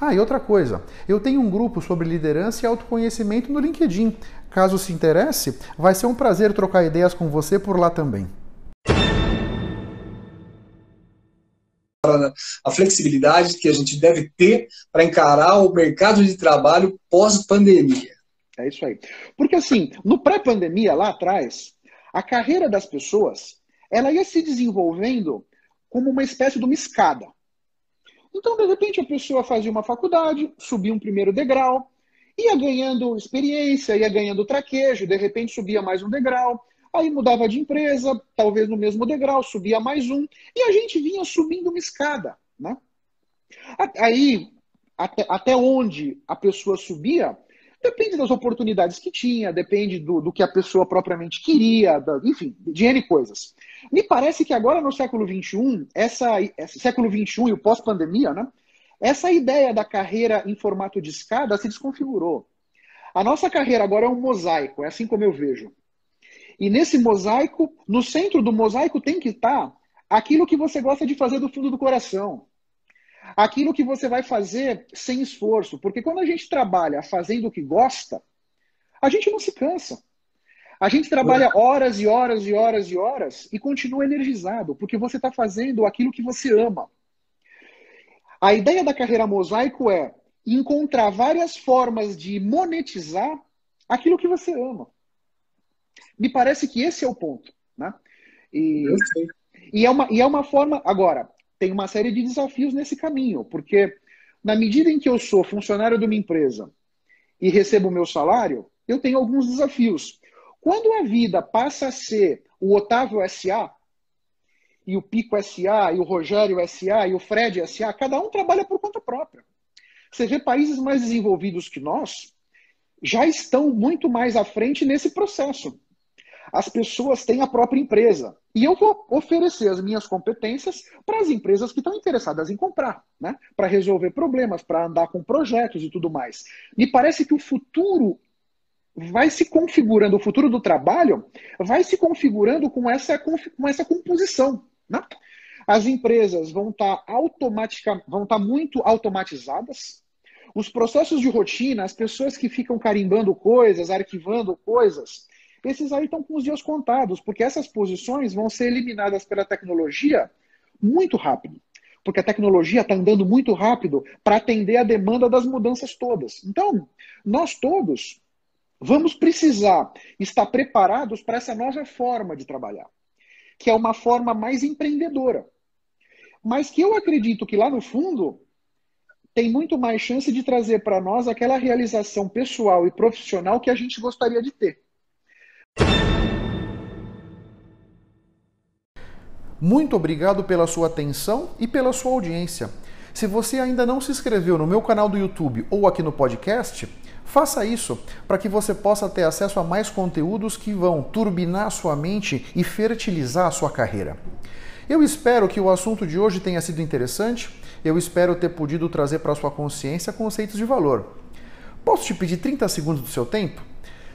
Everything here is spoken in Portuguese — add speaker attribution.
Speaker 1: Ah, e outra coisa, eu tenho um grupo sobre liderança e autoconhecimento no LinkedIn. Caso se interesse, vai ser um prazer trocar ideias com você por lá também.
Speaker 2: A flexibilidade que a gente deve ter para encarar o mercado de trabalho pós-pandemia.
Speaker 3: É isso aí. Porque assim, no pré-pandemia, lá atrás, a carreira das pessoas ela ia se desenvolvendo como uma espécie de uma escada. Então, de repente, a pessoa fazia uma faculdade, subia um primeiro degrau, ia ganhando experiência, ia ganhando traquejo, de repente subia mais um degrau, aí mudava de empresa, talvez no mesmo degrau, subia mais um, e a gente vinha subindo uma escada. Né? Aí, até, até onde a pessoa subia, depende das oportunidades que tinha, depende do, do que a pessoa propriamente queria, da, enfim, de N coisas. Me parece que agora no século XXI, essa, esse século XXI e o pós-pandemia, né, essa ideia da carreira em formato de escada se desconfigurou. A nossa carreira agora é um mosaico, é assim como eu vejo. E nesse mosaico, no centro do mosaico tem que estar aquilo que você gosta de fazer do fundo do coração. Aquilo que você vai fazer sem esforço. Porque quando a gente trabalha fazendo o que gosta, a gente não se cansa. A gente trabalha horas e horas e horas e horas e continua energizado, porque você está fazendo aquilo que você ama. A ideia da carreira mosaico é encontrar várias formas de monetizar aquilo que você ama. Me parece que esse é o ponto. Né? E, e, é uma, e é uma forma. Agora, tem uma série de desafios nesse caminho, porque na medida em que eu sou funcionário de uma empresa e recebo o meu salário, eu tenho alguns desafios. Quando a vida passa a ser o Otávio SA, e o Pico SA, e o Rogério SA, e o Fred SA, cada um trabalha por conta própria. Você vê países mais desenvolvidos que nós já estão muito mais à frente nesse processo. As pessoas têm a própria empresa. E eu vou oferecer as minhas competências para as empresas que estão interessadas em comprar, né? para resolver problemas, para andar com projetos e tudo mais. Me parece que o futuro vai se configurando, o futuro do trabalho vai se configurando com essa, com essa composição. Né? As empresas vão estar tá automática, vão estar tá muito automatizadas. Os processos de rotina, as pessoas que ficam carimbando coisas, arquivando coisas, esses aí estão com os dias contados, porque essas posições vão ser eliminadas pela tecnologia muito rápido. Porque a tecnologia está andando muito rápido para atender a demanda das mudanças todas. Então, nós todos vamos precisar estar preparados para essa nova forma de trabalhar, que é uma forma mais empreendedora. Mas que eu acredito que lá no fundo tem muito mais chance de trazer para nós aquela realização pessoal e profissional que a gente gostaria de ter.
Speaker 1: Muito obrigado pela sua atenção e pela sua audiência. Se você ainda não se inscreveu no meu canal do YouTube ou aqui no podcast, Faça isso para que você possa ter acesso a mais conteúdos que vão turbinar sua mente e fertilizar a sua carreira. Eu espero que o assunto de hoje tenha sido interessante. Eu espero ter podido trazer para sua consciência conceitos de valor. Posso te pedir 30 segundos do seu tempo?